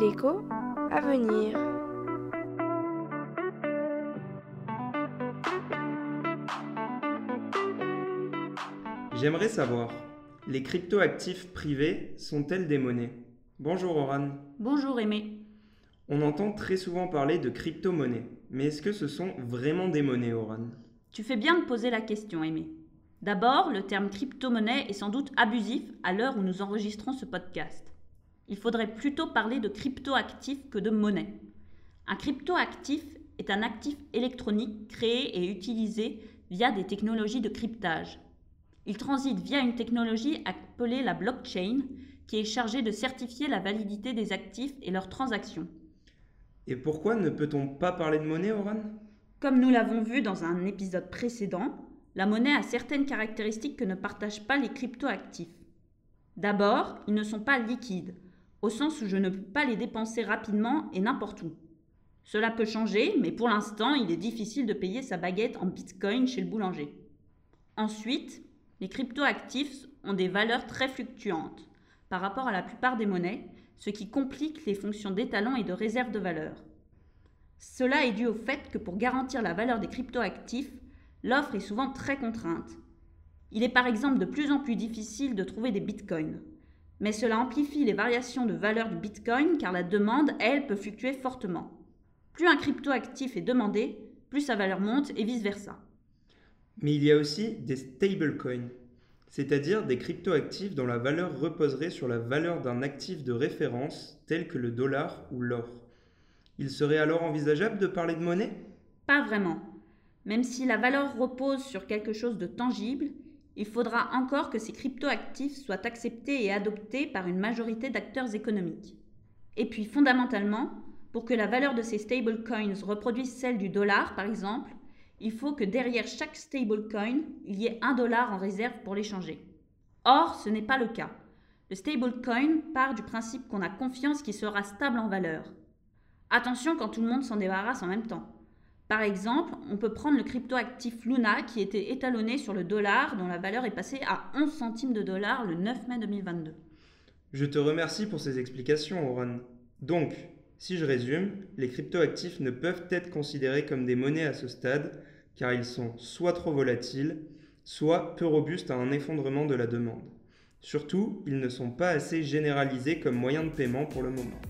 L'écho à venir. J'aimerais savoir, les cryptoactifs privés sont-elles des monnaies? Bonjour Oran. Bonjour Aimé. On entend très souvent parler de crypto-monnaies, mais est-ce que ce sont vraiment des monnaies, Oran? Tu fais bien de poser la question, Aimé. D'abord, le terme crypto-monnaie est sans doute abusif à l'heure où nous enregistrons ce podcast. Il faudrait plutôt parler de crypto-actif que de monnaie. Un crypto-actif est un actif électronique créé et utilisé via des technologies de cryptage. Il transite via une technologie appelée la blockchain qui est chargée de certifier la validité des actifs et leurs transactions. Et pourquoi ne peut-on pas parler de monnaie, Oran? Comme nous l'avons vu dans un épisode précédent, la monnaie a certaines caractéristiques que ne partagent pas les cryptoactifs. D'abord, ils ne sont pas liquides, au sens où je ne peux pas les dépenser rapidement et n'importe où. Cela peut changer, mais pour l'instant, il est difficile de payer sa baguette en bitcoin chez le boulanger. Ensuite, les cryptoactifs ont des valeurs très fluctuantes par rapport à la plupart des monnaies, ce qui complique les fonctions d'étalon et de réserve de valeur. Cela est dû au fait que pour garantir la valeur des cryptoactifs, l'offre est souvent très contrainte. Il est par exemple de plus en plus difficile de trouver des bitcoins. Mais cela amplifie les variations de valeur du bitcoin car la demande, elle, peut fluctuer fortement. Plus un cryptoactif est demandé, plus sa valeur monte et vice-versa. Mais il y a aussi des stablecoins, c'est-à-dire des cryptoactifs dont la valeur reposerait sur la valeur d'un actif de référence tel que le dollar ou l'or. Il serait alors envisageable de parler de monnaie? Pas vraiment. Même si la valeur repose sur quelque chose de tangible, il faudra encore que ces cryptoactifs soient acceptés et adoptés par une majorité d'acteurs économiques. Et puis fondamentalement, pour que la valeur de ces stablecoins reproduise celle du dollar, par exemple, il faut que derrière chaque stablecoin, il y ait un dollar en réserve pour l'échanger. Or, ce n'est pas le cas. Le stablecoin part du principe qu'on a confiance qu'il sera stable en valeur. Attention quand tout le monde s'en débarrasse en même temps. Par exemple, on peut prendre le cryptoactif Luna qui était étalonné sur le dollar dont la valeur est passée à 11 centimes de dollar le 9 mai 2022. Je te remercie pour ces explications, Oran. Donc, si je résume, les cryptoactifs ne peuvent être considérés comme des monnaies à ce stade car ils sont soit trop volatiles, soit peu robustes à un effondrement de la demande. Surtout, ils ne sont pas assez généralisés comme moyen de paiement pour le moment.